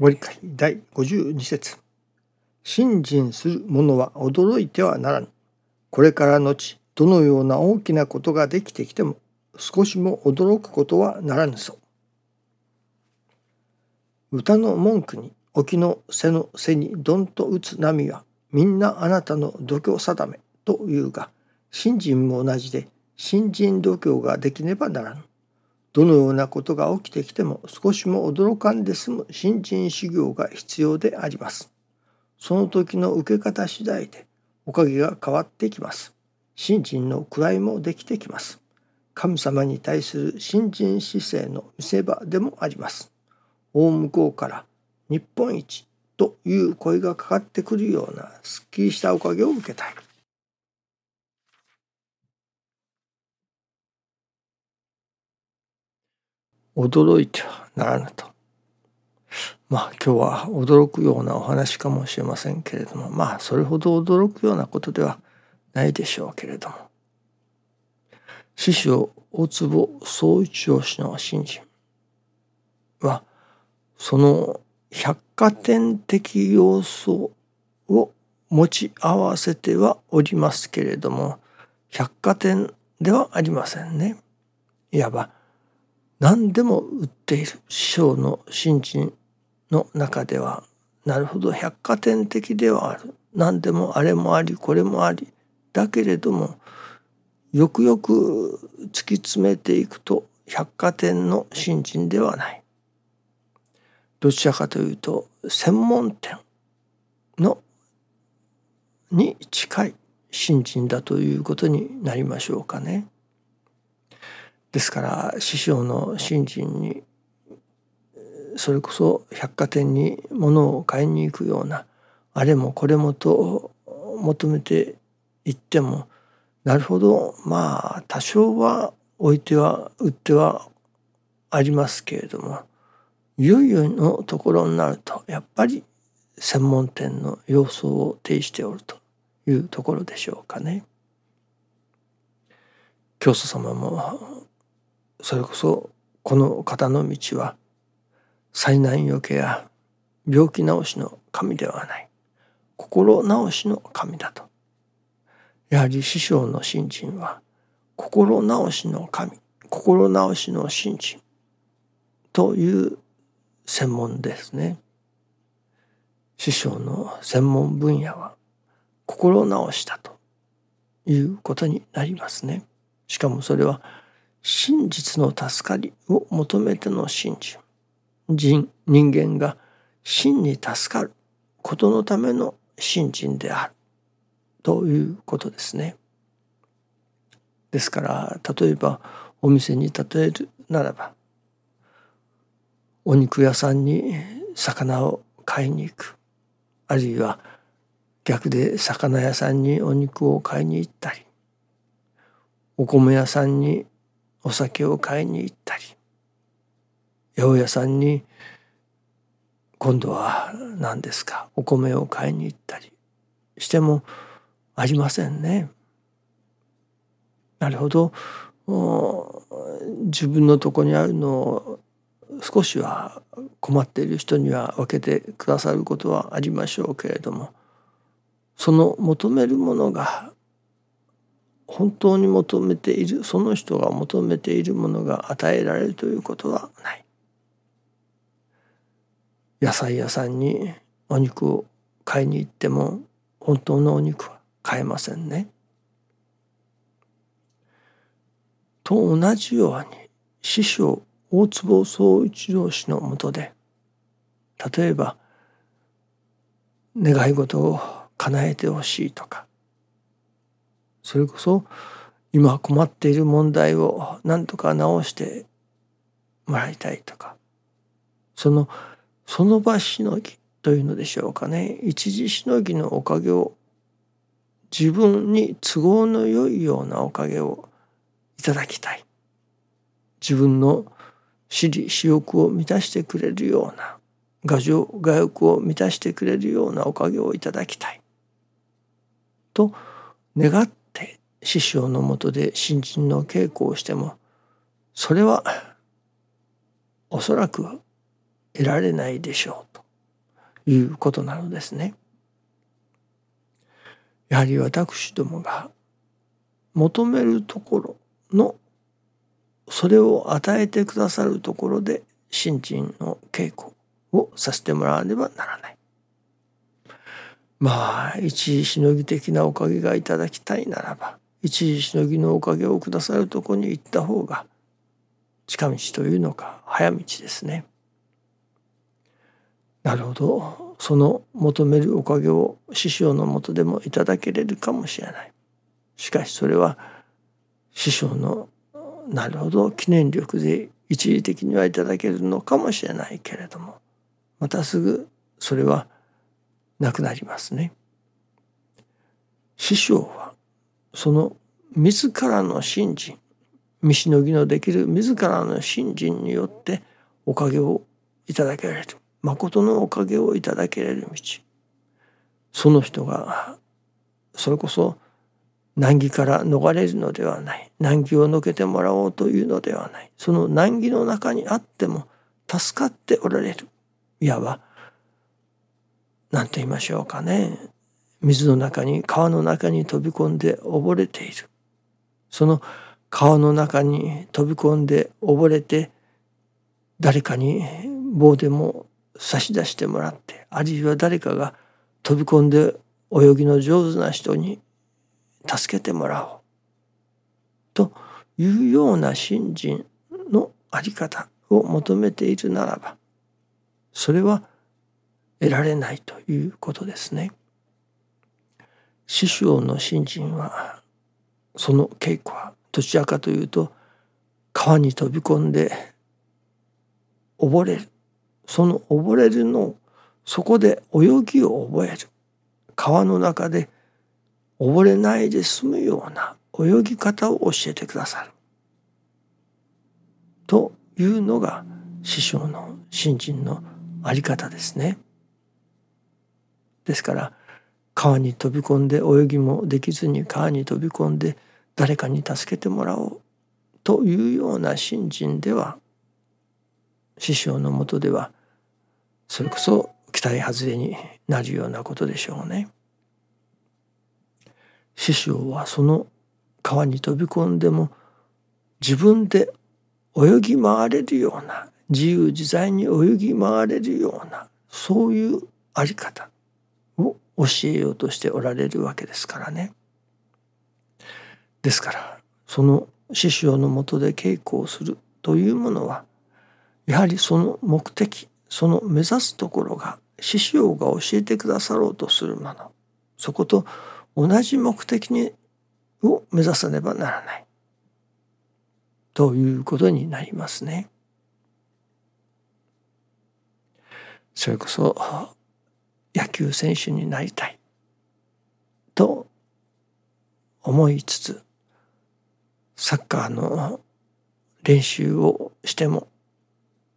ご理解第52節信心する者は驚いてはならぬ。これから後、どのような大きなことができてきても、少しも驚くことはならぬぞ。歌の文句に、沖の背の背にどんと打つ波は、みんなあなたの度胸定めというが、信心も同じで、信心度胸ができねばならぬ。どのようなことが起きてきても少しも驚かんで済む新人修行が必要であります。その時の受け方次第でおかげが変わってきます。信心の位もできてきます。神様に対する信心姿勢の見せ場でもあります。大向こうから日本一という声がかかってくるようなすっきりしたおかげを受けたい。驚いてはならぬと。まあ今日は驚くようなお話かもしれませんけれどもまあそれほど驚くようなことではないでしょうけれども師匠大坪総一郎氏の信心はその百貨店的要素を持ち合わせてはおりますけれども百貨店ではありませんね。いわば何でも売っている師匠の新人の中ではなるほど百貨店的ではある。何でもあれもありこれもあり。だけれどもよくよく突き詰めていくと百貨店の新人ではない。どちらかというと専門店のに近い新人だということになりましょうかね。ですから師匠の信心にそれこそ百貨店に物を買いに行くようなあれもこれもと求めていってもなるほどまあ多少は置いては売ってはありますけれどもいよいよのところになるとやっぱり専門店の様相を呈しておるというところでしょうかね。教祖様もそれこそこの方の道は災難よけや病気治しの神ではない。心治しの神だと。やはり師匠の信心は心治しの神心治しの信心。という専門ですね。師匠の専門分野は心治しだということになりますね。しかもそれは真実の助かりを求めての信心人人間が真に助かることのための信心である。ということですね。ですから例えばお店に例えるならばお肉屋さんに魚を買いに行く。あるいは逆で魚屋さんにお肉を買いに行ったりお米屋さんにお酒を買いに行ったり八百屋さんに今度は何ですかお米を買いに行ったりしてもありませんね。なるほど自分のとこにあるのを少しは困っている人には分けてくださることはありましょうけれどもその求めるものが本当に求めているその人が求めているものが与えられるということはない野菜屋さんにお肉を買いに行っても本当のお肉は買えませんね。と同じように師匠大坪宗一郎氏のもとで例えば願い事を叶えてほしいとかそれこそ今困っている問題を何とか直してもらいたいとかそのその場しのぎというのでしょうかね。一時しのぎのおかげを自分に都合の良いようなおかげをいただきたい。自分の私利私欲を満たしてくれるような牙城牙欲を満たしてくれるようなおかげをいただきたい。と願って師匠のもとで新人の稽古をしてもそれはおそらく得られないでしょうということなのですね。やはり私どもが求めるところのそれを与えてくださるところで信心の稽古をさせてもらわねばならない。まあ一時しのぎ的なおかげがいただきたいならば一時しのぎのおかげをくださるとこに行った方が近道というのか早道ですね。なるほどその求めるおかげを師匠のもとでもいただけれるかもしれない。しかしそれは師匠のなるほど記念力で一時的にはいただけるのかもしれないけれどもまたすぐそれはなくなりますね。師匠はその自らの信心見しのぎのできる自らの信心によっておかげをいただけられる。誠のおかげをいただけれる道。その人がそれこそ難儀から逃れるのではない。難儀を抜けてもらおうというのではない。その難儀の中にあっても助かっておられる。いわば何と言いましょうかね。水の中に川の中に飛び込んで溺れているその川の中に飛び込んで溺れて誰かに棒でも差し出してもらってあるいは誰かが飛び込んで泳ぎの上手な人に助けてもらおうというような信心のあり方を求めているならばそれは得られないということですね。師匠の信心はその稽古はどちらかというと川に飛び込んで溺れる。その溺れるのそこで泳ぎを覚える。川の中で溺れないで済むような泳ぎ方を教えてくださる。というのが師匠の信心のあり方ですね。ですから川に飛び込んで泳ぎもできずに川に飛び込んで誰かに助けてもらおうというような信心では師匠のもとではそれこそ期待外れになるようなことでしょうね。師匠はその川に飛び込んでも自分で泳ぎ回れるような自由自在に泳ぎ回れるようなそういうあり方教えようとしておられるわけですからね。ですからその師匠のもとで稽古をするというものはやはりその目的その目指すところが師匠が教えてくださろうとするものそこと同じ目的にを目指さねばならないということになりますね。それこそ野球選手になりたい。と思いつつサッカーの練習をしても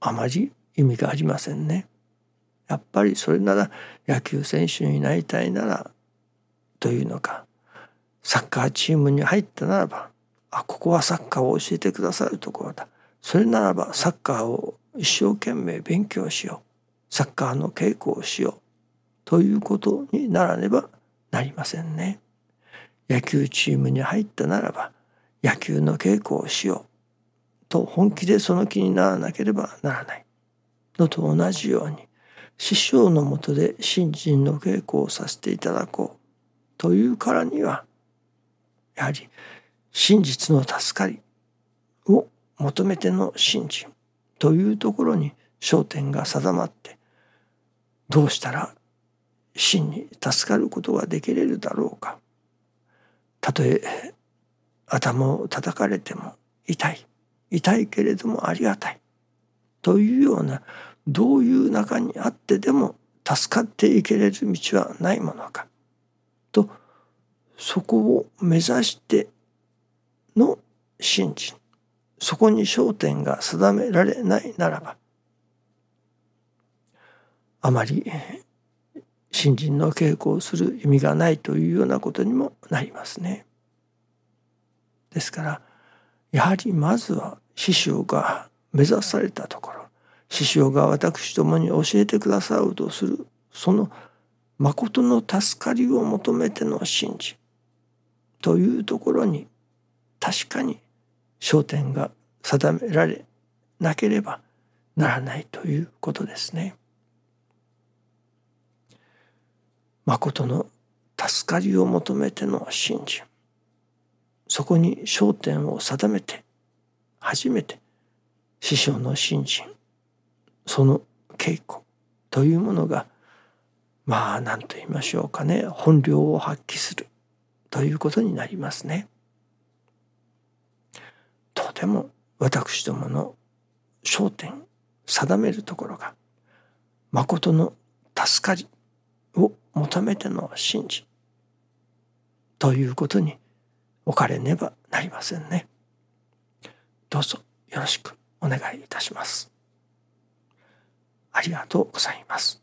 あまり意味がありませんね。やっぱりそれなら野球選手になりたいならというのかサッカーチームに入ったならばあここはサッカーを教えてくださるところだ。それならばサッカーを一生懸命勉強しよう。サッカーの稽古をしよう。ということにならねばなりませんね。野球チームに入ったならば野球の稽古をしようと本気でその気にならなければならないのと同じように師匠のもとで新人の稽古をさせていただこうというからにはやはり真実の助かりを求めての信心というところに焦点が定まってどうしたら真に助かることができれるだろうか。たとえ頭を叩かれても痛い。痛いけれどもありがたい。というようなどういう中にあってでも助かっていけれる道はないものか。とそこを目指しての信心。そこに焦点が定められないならば。あまり信心の稽古をする意味がないというようなことにもなりますね。ですからやはりまずは師匠が目指されたところ師匠が私どもに教えてくださろうとするその誠の助かりを求めての信心というところに確かに焦点が定められなければならないということですね。誠の助かりを求めての信心そこに焦点を定めて初めて師匠の信心その稽古というものがまあ何と言いましょうかね本領を発揮するということになりますね。とても私どもの焦点定めるところが誠の助かりを求めての信心ということに置かれねばなりませんね。どうぞよろしくお願いいたします。ありがとうございます。